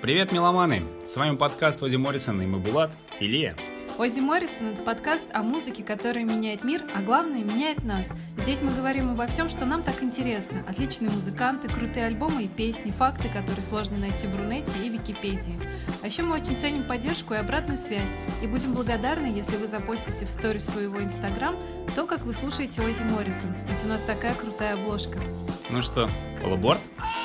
Привет, меломаны! С вами подкаст Ози Моррисон и мы Булат и Лия. Ози Моррисон – это подкаст о музыке, которая меняет мир, а главное – меняет нас. Здесь мы говорим обо всем, что нам так интересно. Отличные музыканты, крутые альбомы и песни, факты, которые сложно найти в Рунете и Википедии. А еще мы очень ценим поддержку и обратную связь, и будем благодарны, если вы запостите в сторис своего Инстаграм то, как вы слушаете Ози Моррисон, ведь у нас такая крутая обложка. Ну что, полуборд? Это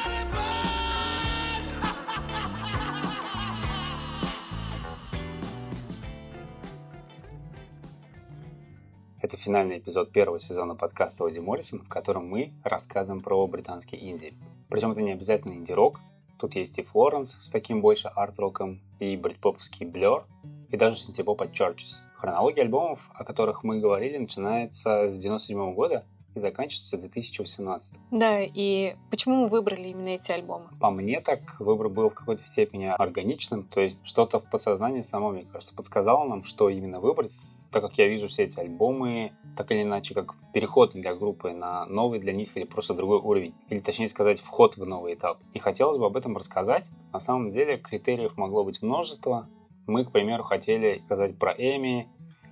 финальный эпизод первого сезона подкаста Оди Моррисон, в котором мы рассказываем про британский инди. Причем это не обязательно инди-рок. Тут есть и Флоренс с таким больше арт-роком, и бритпоповский Blur, и даже синтепоп от Churches. Хронология альбомов, о которых мы говорили, начинается с 97 года и заканчивается 2018. Да, и почему мы выбрали именно эти альбомы? По мне так выбор был в какой-то степени органичным, то есть что-то в подсознании само, мне кажется, подсказало нам, что именно выбрать, так как я вижу все эти альбомы, так или иначе, как переход для группы на новый для них или просто другой уровень, или точнее сказать, вход в новый этап. И хотелось бы об этом рассказать. На самом деле критериев могло быть множество. Мы, к примеру, хотели сказать про Эми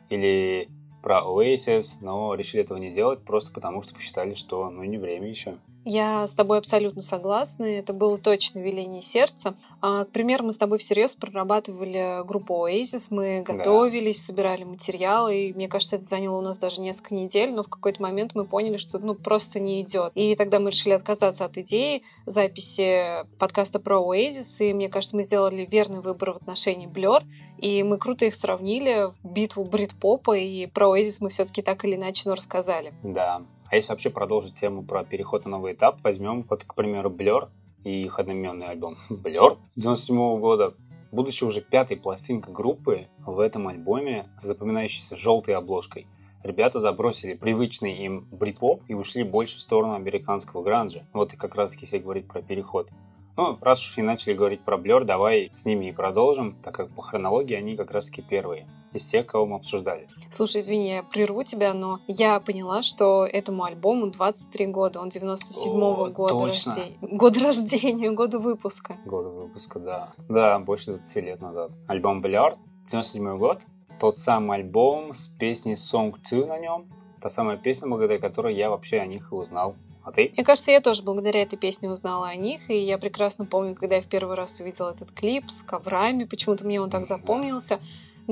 или про Oasis, но решили этого не делать просто потому, что посчитали, что ну не время еще. Я с тобой абсолютно согласна. Это было точно веление сердца. А, к примеру, мы с тобой всерьез прорабатывали группу Oasis, мы готовились, да. собирали материалы, и мне кажется, это заняло у нас даже несколько недель, но в какой-то момент мы поняли, что ну просто не идет. И тогда мы решили отказаться от идеи записи подкаста про Oasis, и мне кажется, мы сделали верный выбор в отношении Blur, и мы круто их сравнили в битву брит-попа, и про Oasis мы все-таки так или иначе ну, рассказали. Да, а если вообще продолжить тему про переход на новый этап, возьмем, вот, к примеру, Blur и их одноименный альбом Blur 97 -го года. Будучи уже пятой пластинкой группы, в этом альбоме с запоминающейся желтой обложкой ребята забросили привычный им брит-поп и ушли больше в сторону американского гранжа. Вот и как раз таки если говорить про переход. Ну, раз уж и начали говорить про Blur, давай с ними и продолжим, так как по хронологии они как раз-таки первые из тех, кого мы обсуждали. Слушай, извини, я прерву тебя, но я поняла, что этому альбому 23 года, он 97-го года точно. рождения. Года рождения, года выпуска. Года выпуска, да. Да, больше 20 лет назад. Альбом Blur, 97 год, тот самый альбом с песней Song 2 на нем, та самая песня, благодаря которой я вообще о них и узнал а ты? Мне кажется, я тоже благодаря этой песне узнала о них, и я прекрасно помню, когда я в первый раз увидела этот клип с коврами, почему-то мне он так запомнился.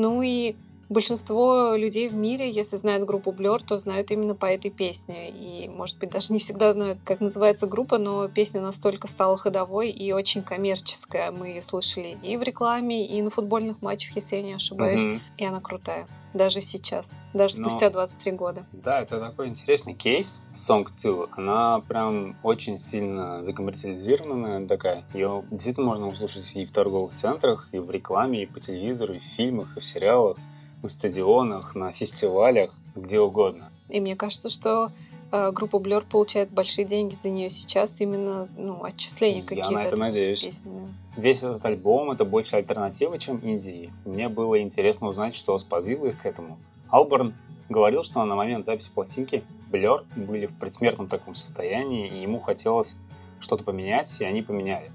Ну и большинство людей в мире, если знают группу Blur, то знают именно по этой песне. И, может быть, даже не всегда знают, как называется группа, но песня настолько стала ходовой и очень коммерческая. Мы ее слышали и в рекламе, и на футбольных матчах, если я не ошибаюсь. Mm-hmm. И она крутая. Даже сейчас. Даже но... спустя 23 года. Да, это такой интересный кейс. Song 2. Она прям очень сильно закоммерциализированная такая. Ее действительно можно услышать и в торговых центрах, и в рекламе, и по телевизору, и в фильмах, и в сериалах на стадионах, на фестивалях, где угодно. И мне кажется, что э, группа Blur получает большие деньги за нее сейчас именно ну, отчисления какие-то. Я на это надеюсь. Песни. Весь этот альбом это больше альтернатива, чем Индии. Мне было интересно узнать, что сподвигло их к этому. Алберн говорил, что на момент записи пластинки Blur были в предсмертном таком состоянии, и ему хотелось что-то поменять, и они поменяли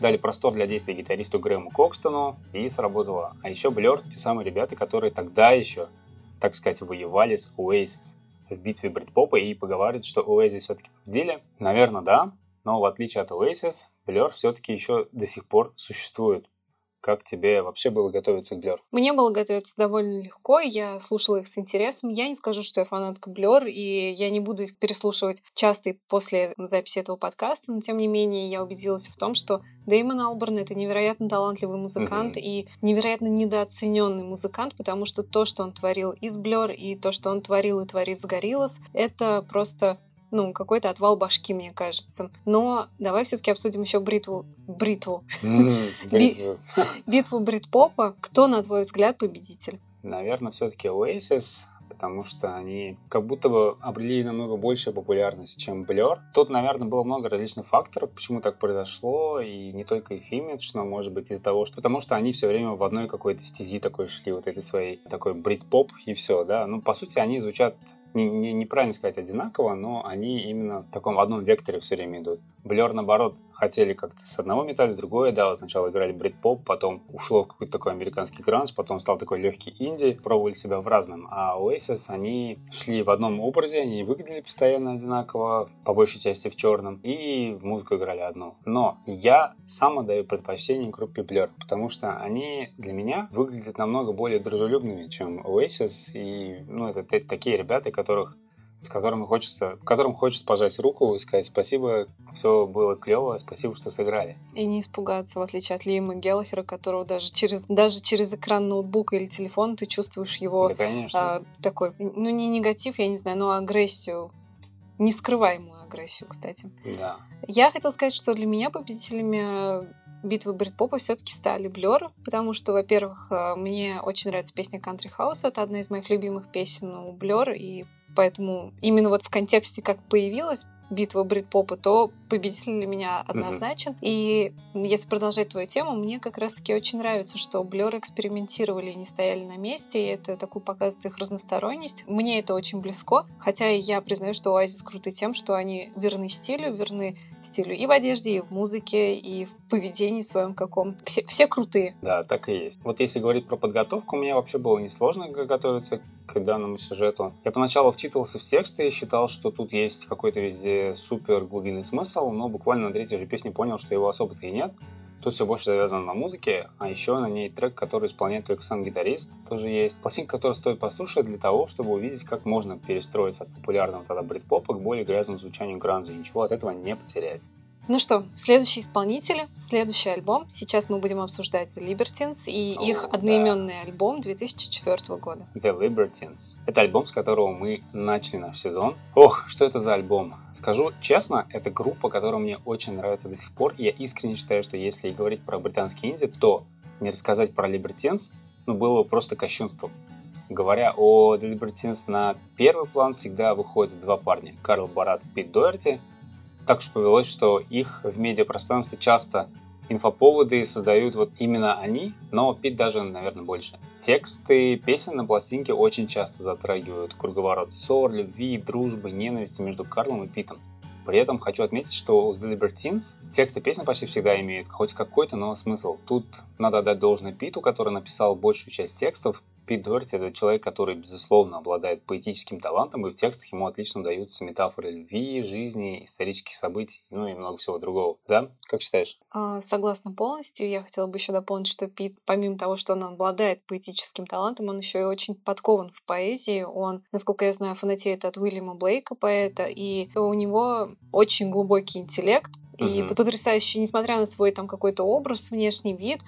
дали простор для действий гитаристу Грэму Кокстону, и сработало. А еще Blur, те самые ребята, которые тогда еще, так сказать, воевали с Oasis в битве брит-попа и поговаривают, что Oasis все-таки победили. Наверное, да, но в отличие от Oasis, Blur все-таки еще до сих пор существует. Как тебе вообще было готовиться к Blur? Мне было готовиться довольно легко, я слушала их с интересом. Я не скажу, что я фанатка Blur, и я не буду их переслушивать часто после записи этого подкаста, но тем не менее я убедилась в том, что Дэймон Алберн — это невероятно талантливый музыкант mm-hmm. и невероятно недооцененный музыкант, потому что то, что он творил из Blur, и то, что он творил и творит с Gorillaz, это просто ну, какой-то отвал башки, мне кажется. Но давай все-таки обсудим еще бритву. Бритву. Битву бритпопа. Кто, на твой взгляд, победитель? Наверное, все-таки Oasis потому что они как будто бы обрели намного большую популярность, чем Blur. Тут, наверное, было много различных факторов, почему так произошло, и не только их имидж, но, может быть, из-за того, что... Потому что они все время в одной какой-то стези такой шли, вот этой своей такой брит-поп и все, да. Ну, по сути, они звучат не, не, неправильно сказать одинаково, но они именно в таком одном векторе все время идут. Blur, наоборот, хотели как-то с одного металла, с другой, да, вот сначала играли брит-поп, потом ушло в какой-то такой американский гранж, потом стал такой легкий инди, пробовали себя в разном. А Oasis, они шли в одном образе, они выглядели постоянно одинаково, по большей части в черном, и музыку играли одну. Но я сам отдаю предпочтение группе Blur, потому что они для меня выглядят намного более дружелюбными, чем Oasis, и, ну, это такие ребята, которых с которым хочется, которым хочется пожать руку и сказать спасибо, все было клево, спасибо, что сыграли. И не испугаться, в отличие от Лима Геллахера, которого даже через, даже через экран ноутбука или телефона ты чувствуешь его да, конечно. а, такой, ну не негатив, я не знаю, но агрессию, нескрываемую агрессию, кстати. Да. Я хотела сказать, что для меня победителями битвы брит-попа все-таки стали Blur, потому что, во-первых, э, мне очень нравится песня Country House, это одна из моих любимых песен у Blur, и Поэтому именно вот в контексте, как появилась битва брит-попа, то победитель для меня однозначен. Mm-hmm. И если продолжать твою тему, мне как раз-таки очень нравится, что Blur экспериментировали и не стояли на месте, и это такую показывает их разносторонность. Мне это очень близко, хотя я признаю, что Oasis круты тем, что они верны стилю, верны стилю и в одежде, и в музыке, и в поведении своем каком. Все, все крутые. Да, так и есть. Вот если говорить про подготовку, мне вообще было несложно готовиться к данному сюжету. Я поначалу вчитывался в тексты и считал, что тут есть какой-то везде супер глубинный смысл, но буквально на третьей же песне понял, что его особо-то и нет. Тут все больше завязано на музыке, а еще на ней трек, который исполняет только сам гитарист, тоже есть. Пластинка, которую стоит послушать для того, чтобы увидеть, как можно перестроиться от популярного тогда брит-попа к более грязному звучанию гранжа. Ничего от этого не потерять. Ну что, следующие исполнители, следующий альбом. Сейчас мы будем обсуждать The Libertines и О, их одноименный да. альбом 2004 года. The Libertines. Это альбом, с которого мы начали наш сезон. Ох, что это за альбом? Скажу честно, это группа, которая мне очень нравится до сих пор. Я искренне считаю, что если говорить про британский инди, то не рассказать про Libertines, ну, было бы просто кощунством. Говоря о The Libertines, на первый план всегда выходят два парня. Карл Барат и Пит Дуэрти – так уж повелось, что их в медиапространстве часто инфоповоды создают вот именно они, но Пит даже, наверное, больше. Тексты песен на пластинке очень часто затрагивают круговорот ссор, любви, дружбы, ненависти между Карлом и Питом. При этом хочу отметить, что у The Libertines тексты песен почти всегда имеют хоть какой-то, но смысл. Тут надо отдать должное Питу, который написал большую часть текстов, Пит Дуэрти – это человек, который, безусловно, обладает поэтическим талантом, и в текстах ему отлично даются метафоры любви, жизни, исторических событий, ну и много всего другого. Да? Как считаешь? А, согласна полностью. Я хотела бы еще дополнить, что Пит, помимо того, что он обладает поэтическим талантом, он еще и очень подкован в поэзии. Он, насколько я знаю, фанатеет от Уильяма Блейка, поэта, и у него очень глубокий интеллект, и uh-huh. потрясающий, несмотря на свой там какой-то образ, внешний вид,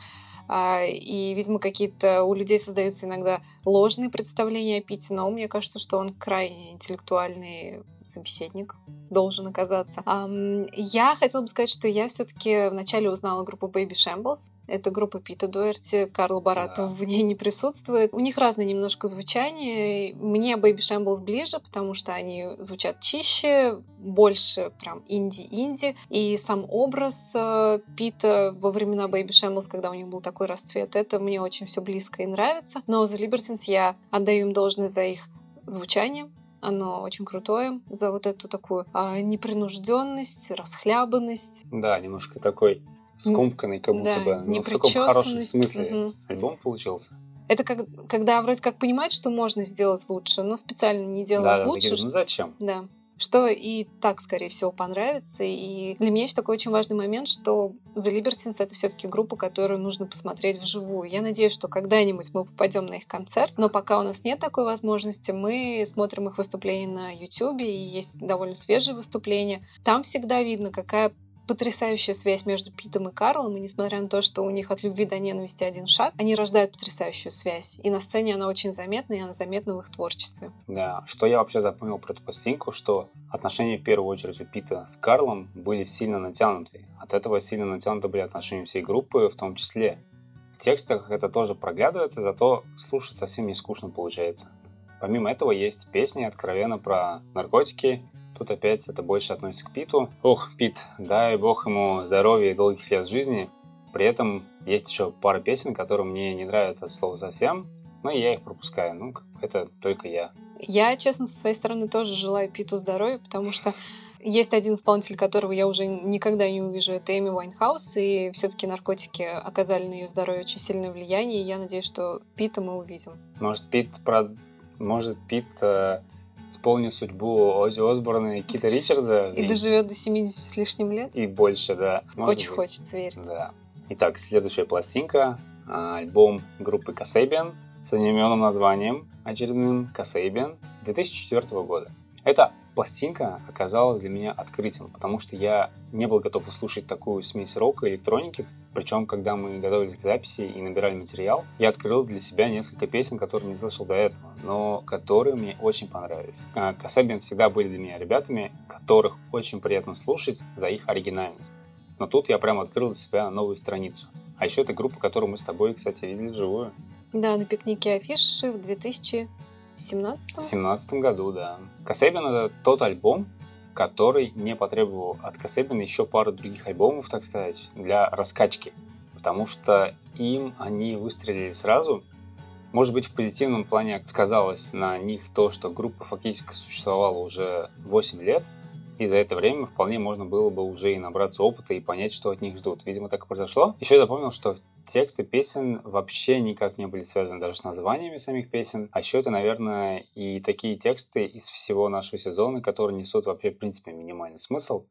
и, видимо, какие-то у людей создаются иногда ложные представления о Пите, но мне кажется, что он крайне интеллектуальный собеседник должен оказаться. Я хотела бы сказать, что я все-таки вначале узнала группу Baby Shambles. Это группа Пита Дуэрти, Карл Баратов да. в ней не присутствует. У них разное немножко звучание. Мне Baby Shambles ближе, потому что они звучат чище, больше прям инди-инди. И сам образ э, Пита во времена Baby Shambles, когда у них был такой расцвет, это мне очень все близко и нравится. Но The Libertines я отдаю им должное за их звучание, оно очень крутое за вот эту такую а, непринужденность, расхлябанность. Да, немножко такой скомканный, как будто да, бы. Ну, в таком хорошем смысле. Угу. Альбом получился. Это как, когда вроде как понимают, что можно сделать лучше, но специально не делают да, лучше. Да, ну зачем? Да что и так, скорее всего, понравится. И для меня еще такой очень важный момент, что The Libertines — это все-таки группа, которую нужно посмотреть вживую. Я надеюсь, что когда-нибудь мы попадем на их концерт, но пока у нас нет такой возможности, мы смотрим их выступления на YouTube, и есть довольно свежие выступления. Там всегда видно, какая потрясающая связь между Питом и Карлом, и несмотря на то, что у них от любви до ненависти один шаг, они рождают потрясающую связь. И на сцене она очень заметна, и она заметна в их творчестве. Да, что я вообще запомнил про эту пластинку, что отношения в первую очередь у Пита с Карлом были сильно натянуты. От этого сильно натянуты были отношения всей группы, в том числе. В текстах это тоже проглядывается, зато слушать совсем не скучно получается. Помимо этого есть песни откровенно про наркотики, Тут опять это больше относится к Питу. Ох, Пит, дай бог ему здоровья и долгих лет жизни. При этом есть еще пара песен, которые мне не нравятся от слова совсем, но я их пропускаю. Ну, это только я. Я, честно, со своей стороны тоже желаю Питу здоровья, потому что есть один исполнитель, которого я уже никогда не увижу, это Эми Вайнхаус, и все-таки наркотики оказали на ее здоровье очень сильное влияние, и я надеюсь, что Пита мы увидим. Может, Пит, про... Может, Пит э, исполнит судьбу Ози Осборна и Кита Ричарда. И, и доживет до 70 с лишним лет. И больше, да. Может очень быть. хочется верить. Да. Итак, следующая пластинка, а, альбом группы Kasabian с одноименным названием очередным Kasabian 2004 года. Это пластинка оказалась для меня открытием, потому что я не был готов услышать такую смесь рока и электроники. Причем, когда мы готовились к записи и набирали материал, я открыл для себя несколько песен, которые не слышал до этого, но которые мне очень понравились. А, Касабин всегда были для меня ребятами, которых очень приятно слушать за их оригинальность. Но тут я прям открыл для себя новую страницу. А еще это группа, которую мы с тобой, кстати, видели живую. Да, на пикнике афиши в 2000 в 17 В 17 году, да. Касебин — это тот альбом, который не потребовал от Касебина еще пару других альбомов, так сказать, для раскачки. Потому что им они выстрелили сразу. Может быть, в позитивном плане сказалось на них то, что группа фактически существовала уже 8 лет, и за это время вполне можно было бы уже и набраться опыта и понять, что от них ждут. Видимо, так и произошло. Еще я запомнил, что тексты песен вообще никак не были связаны даже с названиями самих песен. А еще это, наверное, и такие тексты из всего нашего сезона, которые несут вообще, в принципе, минимальный смысл.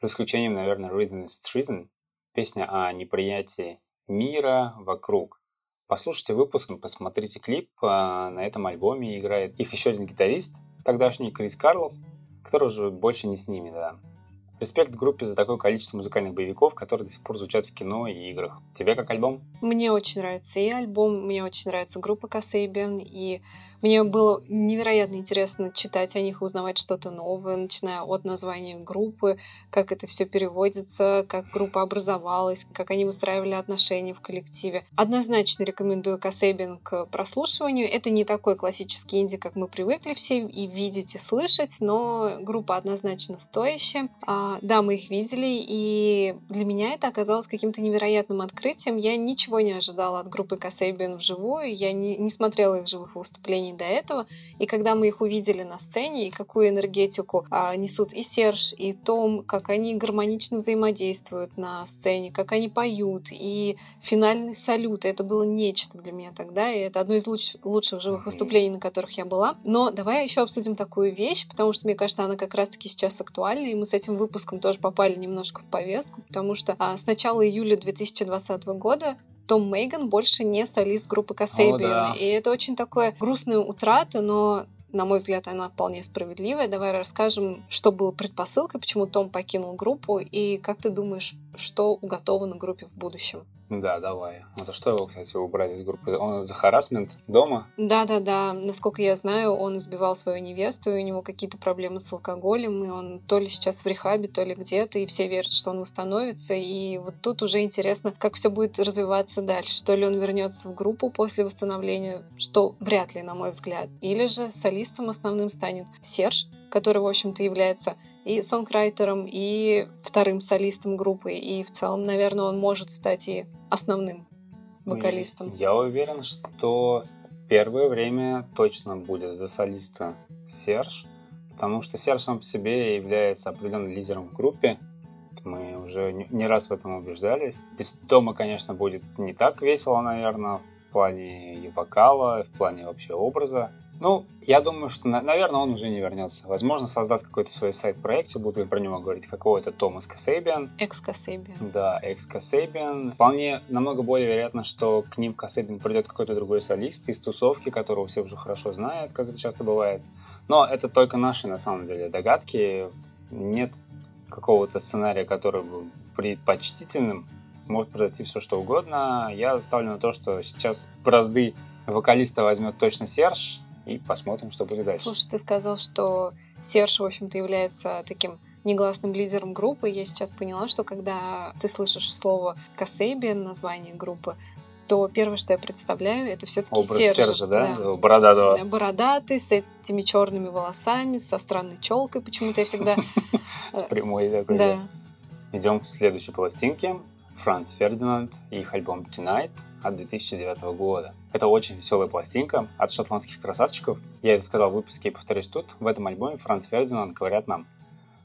За исключением, наверное, Rhythm is Treason, песня о неприятии мира вокруг. Послушайте выпуск, посмотрите клип. А, на этом альбоме играет их еще один гитарист, тогдашний Крис Карлов, который уже больше не с ними, да. Респект группе за такое количество музыкальных боевиков, которые до сих пор звучат в кино и играх. Тебе как альбом? Мне очень нравится и альбом, мне очень нравится группа Касейбиан, и мне было невероятно интересно читать о них, узнавать что-то новое, начиная от названия группы, как это все переводится, как группа образовалась, как они выстраивали отношения в коллективе. Однозначно рекомендую Касейбин к прослушиванию. Это не такой классический инди, как мы привыкли все и видеть, и слышать, но группа однозначно стоящая. А, да, мы их видели, и для меня это оказалось каким-то невероятным открытием. Я ничего не ожидала от группы Касейбин вживую, я не, не смотрела их живых выступлений до этого. И когда мы их увидели на сцене, и какую энергетику а, несут и Серж, и Том, как они гармонично взаимодействуют на сцене, как они поют, и финальный салют, это было нечто для меня тогда, и это одно из луч- лучших живых выступлений, на которых я была. Но давай еще обсудим такую вещь, потому что, мне кажется, она как раз-таки сейчас актуальна, и мы с этим выпуском тоже попали немножко в повестку, потому что а, с начала июля 2020 года том Мейган больше не солист группы Касейбиан. Да. И это очень такое грустная утрата, но на мой взгляд, она вполне справедливая. Давай расскажем, что было предпосылкой, почему Том покинул группу, и как ты думаешь, что уготовано группе в будущем? Да, давай. А за что его, кстати, убрали из группы? Он за харасмент дома? Да-да-да. Насколько я знаю, он избивал свою невесту, и у него какие-то проблемы с алкоголем, и он то ли сейчас в рехабе, то ли где-то, и все верят, что он восстановится. И вот тут уже интересно, как все будет развиваться дальше. То ли он вернется в группу после восстановления, что вряд ли, на мой взгляд. Или же солистом основным станет Серж, который, в общем-то, является и сонграйтером, и вторым солистом группы, и в целом, наверное, он может стать и основным вокалистом. Я уверен, что первое время точно будет за солиста Серж, потому что Серж сам по себе является определенным лидером в группе. Мы уже не раз в этом убеждались. Без Тома, конечно, будет не так весело, наверное, в плане и вокала, в плане вообще образа. Ну, я думаю, что, наверное, он уже не вернется. Возможно, создаст какой-то свой сайт-проект, буду про него говорить, какого то Томас Касейбиан. Экс-Касейбиан. Да, экс-Касейбиан. Вполне намного более вероятно, что к ним Касейбиан придет какой-то другой солист из тусовки, которого все уже хорошо знают, как это часто бывает. Но это только наши, на самом деле, догадки. Нет какого-то сценария, который был предпочтительным. Может произойти все, что угодно. Я ставлю на то, что сейчас бразды вокалиста возьмет точно Серж, и посмотрим, что будет дальше. Слушай, ты сказал, что Серж, в общем-то, является таким негласным лидером группы. Я сейчас поняла, что когда ты слышишь слово Касейбиан, название группы, то первое, что я представляю, это все-таки Образ Серж. Сержа, да? да? Бородатого. Бородатый, с этими черными волосами, со странной челкой. Почему-то я всегда... С прямой такой. Да. Идем к следующей пластинке. Франц Фердинанд и их альбом Tonight. От 2009 года. Это очень веселая пластинка от шотландских красавчиков. Я это сказал в выпуске и повторюсь тут. В этом альбоме Франц Фердинанд говорят нам,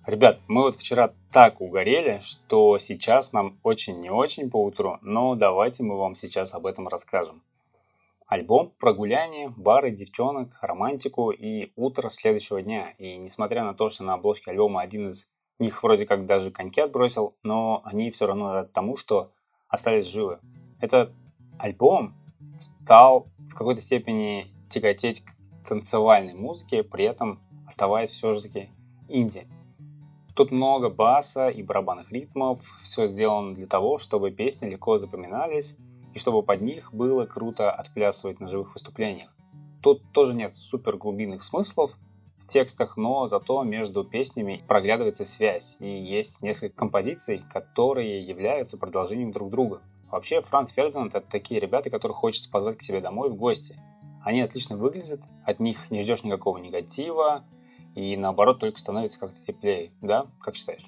Ребят, мы вот вчера так угорели, что сейчас нам очень не очень по утру, но давайте мы вам сейчас об этом расскажем. Альбом про гуляние, бары, девчонок, романтику и утро следующего дня. И несмотря на то, что на обложке альбома один из них вроде как даже коньки отбросил, но они все равно рады тому, что остались живы. Этот альбом стал в какой-то степени тяготеть к танцевальной музыке, при этом оставаясь все-таки инди. Тут много баса и барабанных ритмов, все сделано для того, чтобы песни легко запоминались и чтобы под них было круто отплясывать на живых выступлениях. Тут тоже нет супер глубинных смыслов в текстах, но зато между песнями проглядывается связь, и есть несколько композиций, которые являются продолжением друг друга. Вообще, Франц Фердинанд — это такие ребята, которых хочется позвать к себе домой в гости. Они отлично выглядят, от них не ждешь никакого негатива, и наоборот только становится как-то теплее, да? Как считаешь?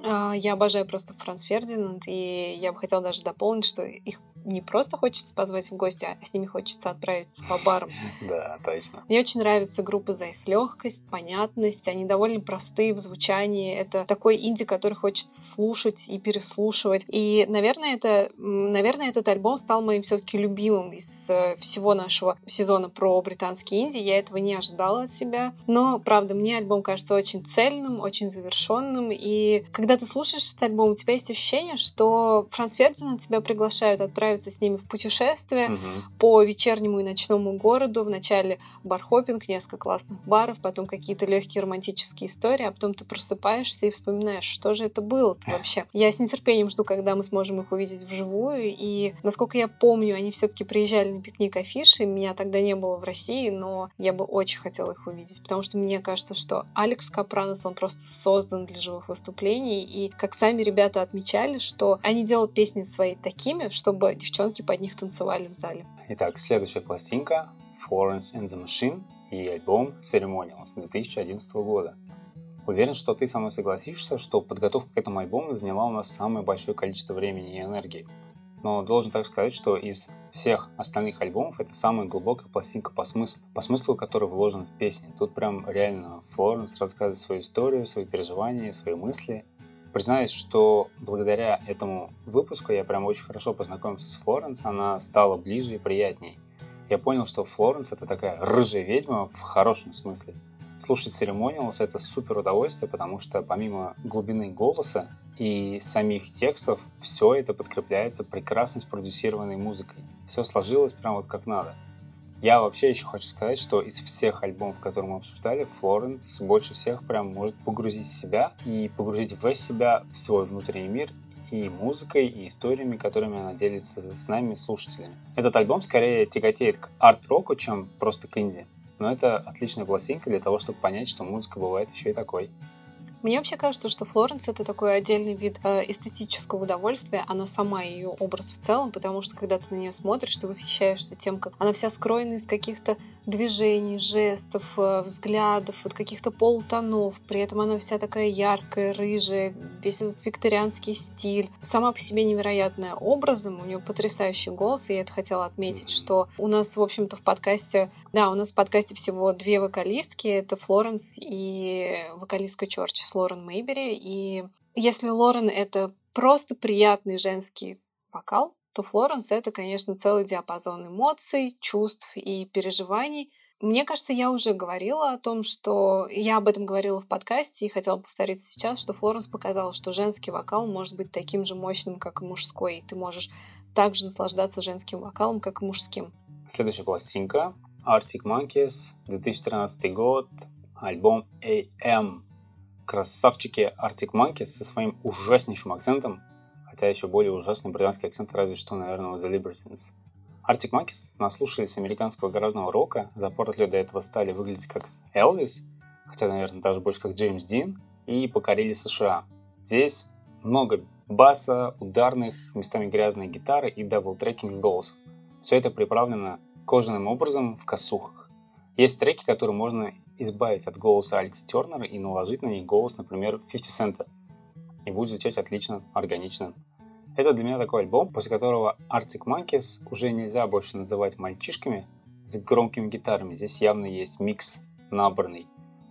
А, я обожаю просто Франц Фердинанд, и я бы хотела даже дополнить, что их не просто хочется позвать в гости, а с ними хочется отправиться по барам. Да, точно. Мне очень нравится группа за их легкость, понятность. Они довольно простые в звучании. Это такой инди, который хочется слушать и переслушивать. И, наверное, это, наверное, этот альбом стал моим все-таки любимым из э, всего нашего сезона про британские инди. Я этого не ожидала от себя. Но, правда, мне альбом кажется очень цельным, очень завершенным. И когда ты слушаешь этот альбом, у тебя есть ощущение, что Франс Фердинанд тебя приглашают отправить отправиться с ними в путешествие угу. по вечернему и ночному городу. Вначале бархопинг, несколько классных баров, потом какие-то легкие романтические истории, а потом ты просыпаешься и вспоминаешь, что же это было вообще. Я с нетерпением жду, когда мы сможем их увидеть вживую. И, насколько я помню, они все-таки приезжали на пикник афиши. Меня тогда не было в России, но я бы очень хотела их увидеть, потому что мне кажется, что Алекс Капранос, он просто создан для живых выступлений. И, как сами ребята отмечали, что они делают песни свои такими, чтобы девчонки под них танцевали в зале. Итак, следующая пластинка Florence and the Machine и альбом Ceremonials 2011 года. Уверен, что ты со мной согласишься, что подготовка к этому альбому заняла у нас самое большое количество времени и энергии. Но должен так сказать, что из всех остальных альбомов это самая глубокая пластинка по смыслу, по смыслу, который вложен в песни. Тут прям реально Флоренс рассказывает свою историю, свои переживания, свои мысли – Признаюсь, что благодаря этому выпуску я прям очень хорошо познакомился с Флоренс, она стала ближе и приятней. Я понял, что Флоренс это такая рыжая ведьма в хорошем смысле. Слушать Ceremonials это супер удовольствие, потому что помимо глубины голоса и самих текстов, все это подкрепляется прекрасно спродюсированной музыкой. Все сложилось прям вот как надо. Я вообще еще хочу сказать, что из всех альбомов, которые мы обсуждали, Флоренс больше всех прям может погрузить себя и погрузить в себя в свой внутренний мир и музыкой, и историями, которыми она делится с нами, слушателями. Этот альбом скорее тяготеет к арт-року, чем просто к инди. Но это отличная пластинка для того, чтобы понять, что музыка бывает еще и такой. Мне вообще кажется, что Флоренс это такой отдельный вид э, эстетического удовольствия, она сама ее образ в целом, потому что когда ты на нее смотришь, ты восхищаешься тем, как она вся скроена из каких-то движений, жестов, э, взглядов, вот каких-то полутонов. При этом она вся такая яркая, рыжая, весь этот викторианский стиль. Сама по себе невероятная образом, у нее потрясающий голос, и я это хотела отметить, что у нас, в общем-то, в подкасте, да, у нас в подкасте всего две вокалистки, это Флоренс и вокалистка Чорч Лорен Мейбери. И если Лорен — это просто приятный женский вокал, то Флоренс — это, конечно, целый диапазон эмоций, чувств и переживаний. Мне кажется, я уже говорила о том, что я об этом говорила в подкасте и хотела повторить сейчас, что Флоренс показала, что женский вокал может быть таким же мощным, как и мужской, и ты можешь также наслаждаться женским вокалом, как и мужским. Следующая пластинка Arctic Monkeys, 2013 год, альбом AM красавчики Arctic Monkeys со своим ужаснейшим акцентом, хотя еще более ужасный британский акцент, разве что, наверное, у The Libertines. Arctic Monkeys наслушались американского гаражного рока, за пару лет до этого стали выглядеть как Элвис, хотя, наверное, даже больше как Джеймс Дин, и покорили США. Здесь много баса, ударных, местами грязные гитары и double-tracking голосов. Все это приправлено кожаным образом в косухах. Есть треки, которые можно избавить от голоса Алекса Тернера и наложить на них голос, например, 50 Cent. И будет звучать отлично, органично. Это для меня такой альбом, после которого Arctic Monkeys уже нельзя больше называть мальчишками с громкими гитарами. Здесь явно есть микс набранный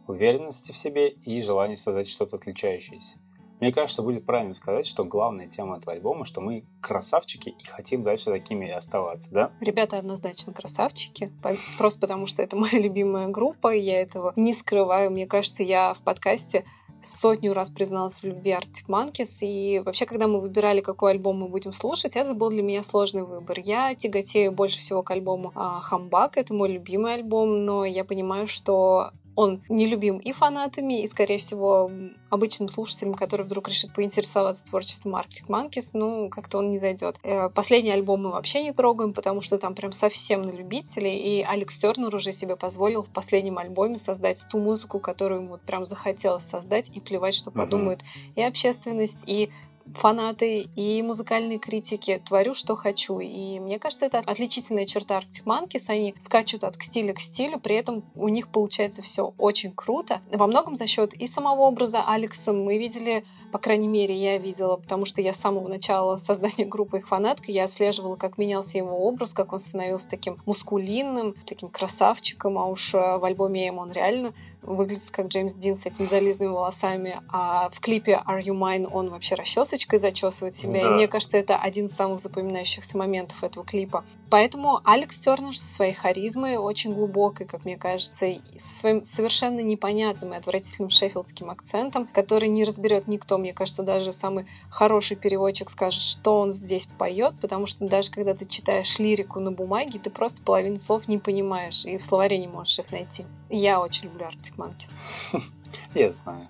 уверенности в себе и желание создать что-то отличающееся. Мне кажется, будет правильно сказать, что главная тема этого альбома, что мы красавчики и хотим дальше такими и оставаться, да? Ребята однозначно красавчики, просто потому что это моя любимая группа, и я этого не скрываю. Мне кажется, я в подкасте сотню раз призналась в любви Arctic Monkeys, и вообще, когда мы выбирали, какой альбом мы будем слушать, это был для меня сложный выбор. Я тяготею больше всего к альбому Хамбак, это мой любимый альбом, но я понимаю, что он нелюбим и фанатами, и, скорее всего, обычным слушателям, который вдруг решит поинтересоваться творчеством Arctic Monkeys, ну, как-то он не зайдет. Э, последний альбом мы вообще не трогаем, потому что там прям совсем на любителей, и Алекс Тернер уже себе позволил в последнем альбоме создать ту музыку, которую ему вот прям захотелось создать, и плевать, что подумают uh-huh. и общественность, и фанаты и музыкальные критики. Творю, что хочу. И мне кажется, это отличительная черта Arctic Monkeys. Они скачут от стиля к стилю, при этом у них получается все очень круто. Во многом за счет и самого образа Алекса мы видели, по крайней мере, я видела, потому что я с самого начала создания группы их фанатка, я отслеживала, как менялся его образ, как он становился таким мускулинным, таким красавчиком, а уж э, в альбоме «Эм» он реально выглядит как Джеймс Дин с этими зализными волосами, а в клипе Are You Mine он вообще расчесочкой зачесывает себя. Да. И мне кажется, это один из самых запоминающихся моментов этого клипа. Поэтому Алекс Тернер со своей харизмой очень глубокой, как мне кажется, и со своим совершенно непонятным и отвратительным шеффилдским акцентом, который не разберет никто. Мне кажется, даже самый хороший переводчик скажет, что он здесь поет, потому что даже когда ты читаешь лирику на бумаге, ты просто половину слов не понимаешь и в словаре не можешь их найти. Я очень люблю Arctic Monkeys. Я знаю.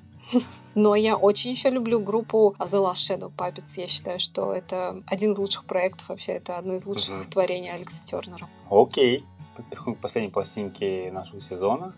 Но я очень еще люблю группу The Last Shadow Puppets. Я считаю, что это один из лучших проектов вообще. Это одно из лучших mm-hmm. творений Алекса Тернера. Окей. Переходим к последней пластинке нашего сезона.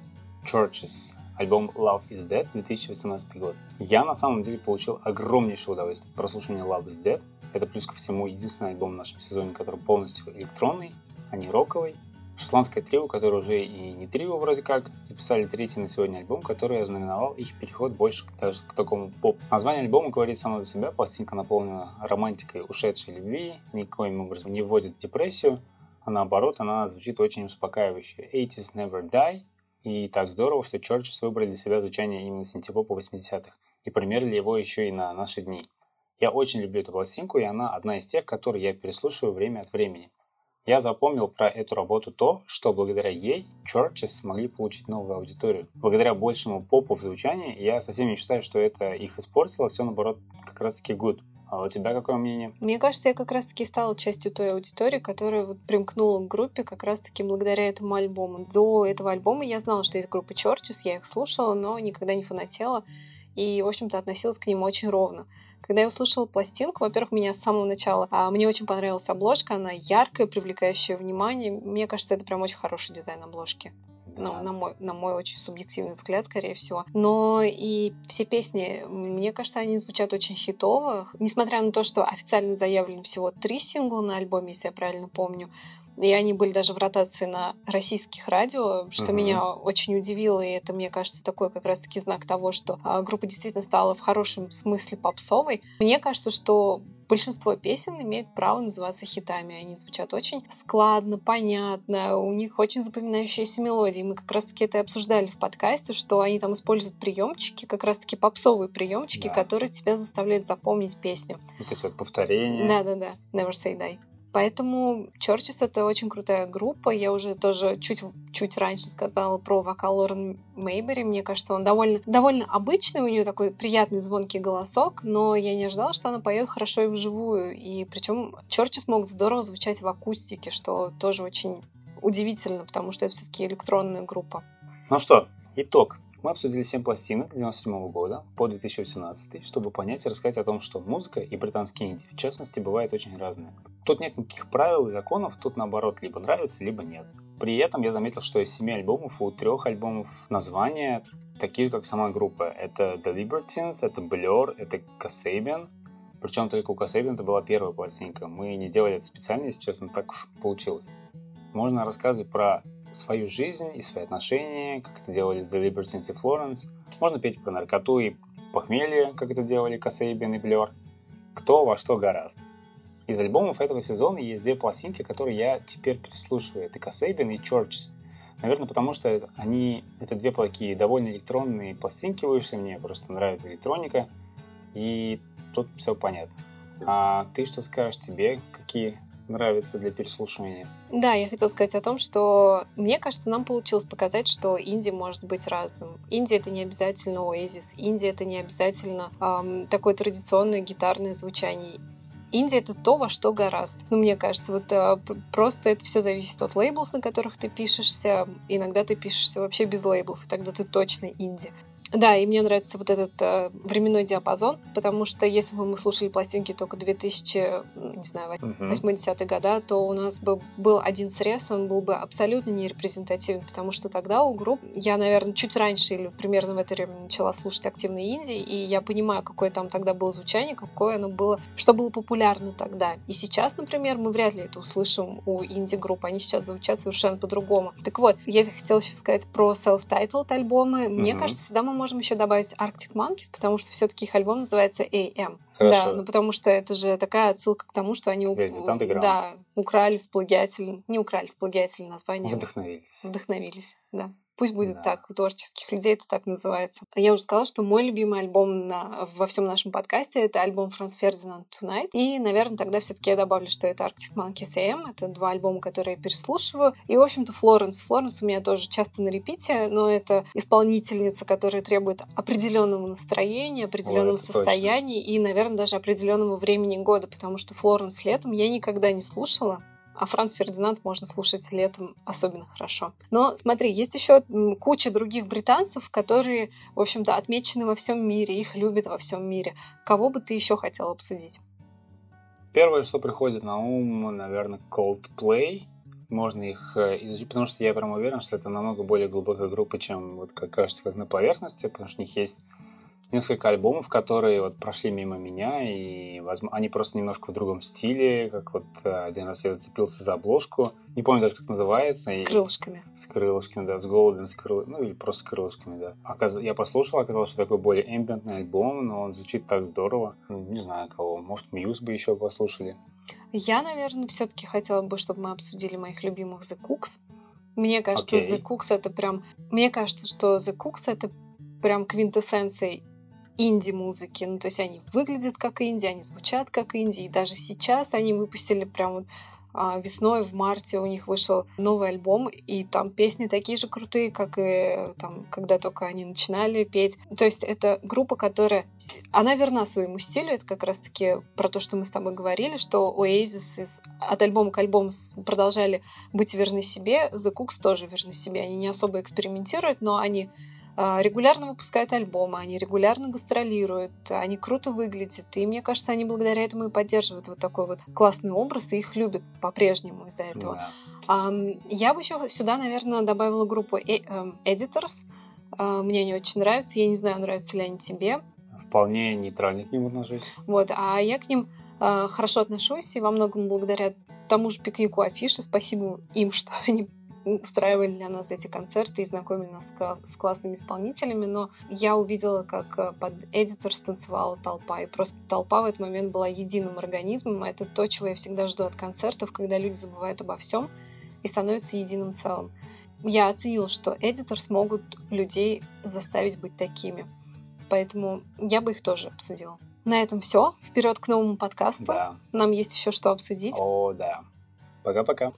Churches. Альбом Love is Dead 2018 год. Я на самом деле получил огромнейшее удовольствие от прослушивания Love is Dead. Это плюс ко всему единственный альбом в нашем сезоне, который полностью электронный, а не роковый шотландское трио, которое уже и не трио вроде как, записали третий на сегодня альбом, который ознаменовал их переход больше даже к такому поп. Название альбома говорит само за себя, пластинка наполнена романтикой ушедшей любви, никоим образом не вводит в депрессию, а наоборот, она звучит очень успокаивающе. 80s Never Die, и так здорово, что Churches выбрали для себя звучание именно синтепопа 80-х и примерили его еще и на наши дни. Я очень люблю эту пластинку, и она одна из тех, которые я переслушиваю время от времени. Я запомнил про эту работу то, что благодаря ей Churches смогли получить новую аудиторию. Благодаря большему попу в звучании, я совсем не считаю, что это их испортило, все наоборот как раз таки good. А у тебя какое мнение? Мне кажется, я как раз-таки стала частью той аудитории, которая вот примкнула к группе как раз-таки благодаря этому альбому. До этого альбома я знала, что есть группа Churches, я их слушала, но никогда не фанатела и, в общем-то, относилась к ним очень ровно. Когда я услышала пластинку, во-первых, меня с самого начала, а, мне очень понравилась обложка, она яркая, привлекающая внимание. Мне кажется, это прям очень хороший дизайн обложки. Ну, на мой, на мой очень субъективный взгляд, скорее всего. Но и все песни, мне кажется, они звучат очень хитово. Несмотря на то, что официально заявлено всего три сингла на альбоме, если я правильно помню, и они были даже в ротации на российских радио, что uh-huh. меня очень удивило, и это, мне кажется, такой как раз-таки знак того, что а, группа действительно стала в хорошем смысле попсовой. Мне кажется, что большинство песен имеют право называться хитами. Они звучат очень складно, понятно, у них очень запоминающиеся мелодии. Мы как раз-таки это обсуждали в подкасте, что они там используют приемчики, как раз-таки попсовые приемчики, да. которые тебя заставляют запомнить песню. Вот эти вот повторения. Да-да-да, Never Say Die. Поэтому Churches — это очень крутая группа. Я уже тоже чуть, чуть раньше сказала про вокал Лорен Мейбери. Мне кажется, он довольно, довольно обычный, у нее такой приятный звонкий голосок, но я не ожидала, что она поет хорошо и вживую. И причем Churches могут здорово звучать в акустике, что тоже очень удивительно, потому что это все-таки электронная группа. Ну что, итог. Мы обсудили 7 пластинок 97 года по 2018, чтобы понять и рассказать о том, что музыка и британские инди, в частности, бывают очень разные. Тут нет никаких правил и законов, тут наоборот либо нравится, либо нет. При этом я заметил, что из 7 альбомов у трех альбомов названия такие же, как сама группа. Это The Libertines, это Blur, это Kasabian. Причем только у Kasabian это была первая пластинка. Мы не делали это специально, если честно, так уж получилось. Можно рассказывать про свою жизнь и свои отношения, как это делали The Libertines и Florence. Можно петь про наркоту и похмелье, как это делали Касейбин и Блер. Кто во что гораст. Из альбомов этого сезона есть две пластинки, которые я теперь переслушиваю. Это Касейбин и Churches. Наверное, потому что они, это две такие довольно электронные пластинки вышли, мне просто нравится электроника, и тут все понятно. А ты что скажешь, тебе какие нравятся для переслушивания? Да, я хотела сказать о том, что мне кажется, нам получилось показать, что инди может быть разным. Инди это не обязательно оазис, инди это не обязательно эм, такое традиционное гитарное звучание. Инди это то, во что гораст. Ну, мне кажется, вот а, просто это все зависит от лейблов, на которых ты пишешься. Иногда ты пишешься вообще без лейблов, и тогда ты точно инди. Да, и мне нравится вот этот э, временной диапазон, потому что если бы мы слушали пластинки только 2000, не знаю, 80-е года, то у нас бы был один срез, он был бы абсолютно не репрезентативен, потому что тогда у групп, я, наверное, чуть раньше или примерно в это время начала слушать активные инди, и я понимаю, какое там тогда было звучание, какое оно было, что было популярно тогда. И сейчас, например, мы вряд ли это услышим у инди-групп, они сейчас звучат совершенно по-другому. Так вот, я хотела еще сказать про self-titled альбомы. Mm-hmm. Мне кажется, сюда мы можем еще добавить Arctic Monkeys, потому что все-таки их альбом называется AM. Хорошо. Да, ну потому что это же такая отсылка к тому, что они да, украли с плагиателем, не украли с плагиателем название. Вдохновились. Вдохновились, да. Пусть будет да. так, у творческих людей это так называется. Я уже сказала, что мой любимый альбом на, во всем нашем подкасте это альбом Франс Фердинанд Tonight. И, наверное, тогда все-таки я добавлю, что это Arctic Monkeys AM. Это два альбома, которые я переслушиваю. И, в общем-то, Флоренс. Флоренс у меня тоже часто на репите, но это исполнительница, которая требует определенного настроения, определенного Ой, состояния точно. и, наверное, даже определенного времени года, потому что Флоренс летом я никогда не слушала. А Франц Фердинанд можно слушать летом особенно хорошо. Но смотри, есть еще куча других британцев, которые, в общем-то, отмечены во всем мире, их любят во всем мире. Кого бы ты еще хотел обсудить? Первое, что приходит на ум, наверное, Coldplay. Можно их э, изучить, потому что я прям уверен, что это намного более глубокая группа, чем вот как кажется, как на поверхности, потому что у них есть несколько альбомов, которые вот прошли мимо меня, и возможно, они просто немножко в другом стиле, как вот э, один раз я зацепился за обложку, не помню даже, как называется. С и... крылышками. С крылышками, да, с голубем, с крыл... ну или просто с крылышками, да. Оказ... Я послушал, оказалось, что такой более эмбиентный альбом, но он звучит так здорово. Ну, не знаю кого, может, Мьюз бы еще послушали. Я, наверное, все-таки хотела бы, чтобы мы обсудили моих любимых The Cooks. Мне кажется, okay. The Cooks это прям... Мне кажется, что The Cooks это прям квинтэссенция инди-музыки. Ну, то есть они выглядят как инди, они звучат как инди. И даже сейчас они выпустили прям вот а, весной, в марте у них вышел новый альбом, и там песни такие же крутые, как и там, когда только они начинали петь. То есть это группа, которая... Она верна своему стилю, это как раз-таки про то, что мы с тобой говорили, что Oasis из... от альбома к альбому продолжали быть верны себе, The Cooks тоже верны себе. Они не особо экспериментируют, но они регулярно выпускают альбомы, они регулярно гастролируют, они круто выглядят, и мне кажется, они благодаря этому и поддерживают вот такой вот классный образ, и их любят по-прежнему из-за этого. Yeah. Я бы еще сюда, наверное, добавила группу э, эм, Editors. А, мне они очень нравятся, я не знаю, нравятся ли они тебе. Вполне нейтрально к ним отношусь. Вот, а я к ним а, хорошо отношусь, и во многом благодаря тому же пикнику афиши. Спасибо им, что они устраивали для нас эти концерты и знакомили нас с классными исполнителями, но я увидела, как э, под Эдитор станцевала толпа, и просто толпа в этот момент была единым организмом, это то, чего я всегда жду от концертов, когда люди забывают обо всем и становятся единым целым. Я оценила, что Эдитор смогут людей заставить быть такими, поэтому я бы их тоже обсудила. На этом все. Вперед к новому подкасту. Да. Нам есть еще что обсудить. О, да. Пока-пока.